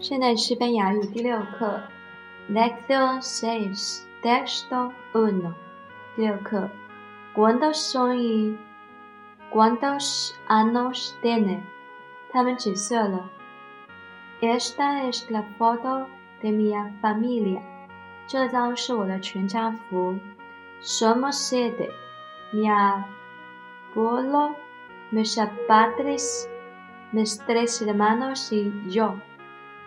现代西班牙语第六课。Necio seis t i e c i o uno。第六课。¿Cuántos son y años tiene? 他们几岁了？Esta es la foto de mi familia。这张是我的全家福。Somos siete. Mi abuelo, mis abuelos, mis tres hermanos y yo.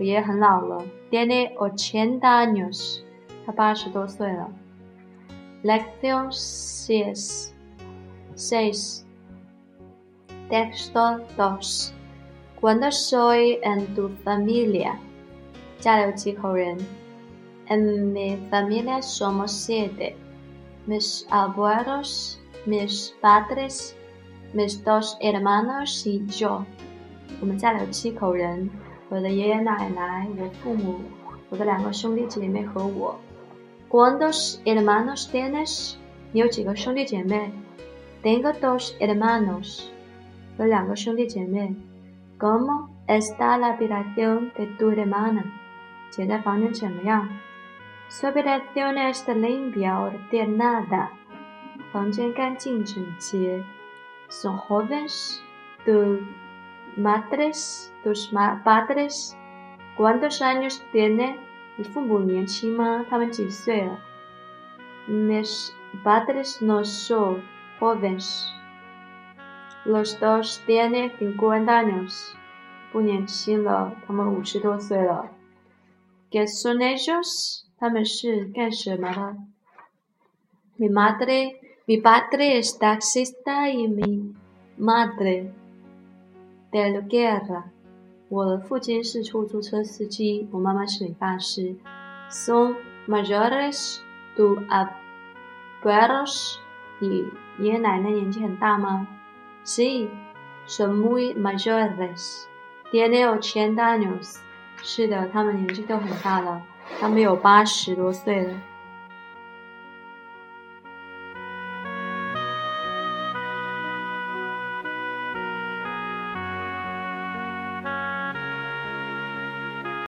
我爷爷很老了，tiene ochenta Lección seis, seis, texto dos. Cuando soy en tu familia? En mi familia somos siete. Mis abuelos, mis padres, mis dos hermanos y yo. 我们家里有七口人。我的爷爷奶奶、我父母、我的两个兄弟姐妹和我，¿Cuántos hermanos tienes？你有几个兄弟姐妹？Tengo dos hermanos，有两个兄弟姐妹。¿Cómo está la habitación de tu hermana？姐的房间怎么样？Su habitación está limpio o de nada？房间干净整洁。Son jóvenes，都。madres, tus padres, ¿cuántos años tiene? Mis padres no son jóvenes. Los dos tienen 50 años. ¿Qué son ellos? Mi madre, mi padre es taxista y mi madre De l a guerra，我的父亲是出租车司机，我妈妈是理发师。Son mayores de abuelos？你爷爷奶奶年纪很大吗？Sí, son muy mayores. Tienen ochenta años。是的，他们年纪都很大了，他们有八十多岁了。